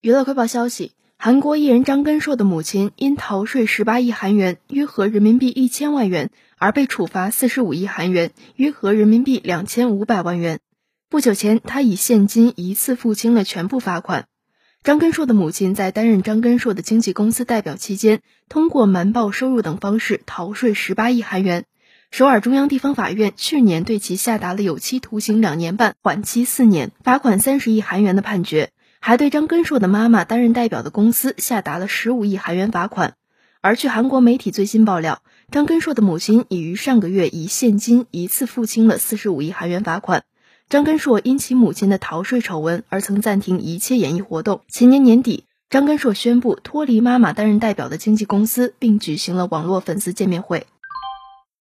娱乐快报消息：韩国艺人张根硕的母亲因逃税十八亿韩元（约合人民币一千万元）而被处罚四十五亿韩元（约合人民币两千五百万元）。不久前，他以现金一次付清了全部罚款。张根硕的母亲在担任张根硕的经纪公司代表期间，通过瞒报收入等方式逃税十八亿韩元。首尔中央地方法院去年对其下达了有期徒刑两年半、缓期四年、罚款三十亿韩元的判决。还对张根硕的妈妈担任代表的公司下达了十五亿韩元罚款。而据韩国媒体最新爆料，张根硕的母亲已于上个月以现金一次付清了四十五亿韩元罚款。张根硕因其母亲的逃税丑闻而曾暂停一切演艺活动。前年年底，张根硕宣布脱离妈妈担任代表的经纪公司，并举行了网络粉丝见面会。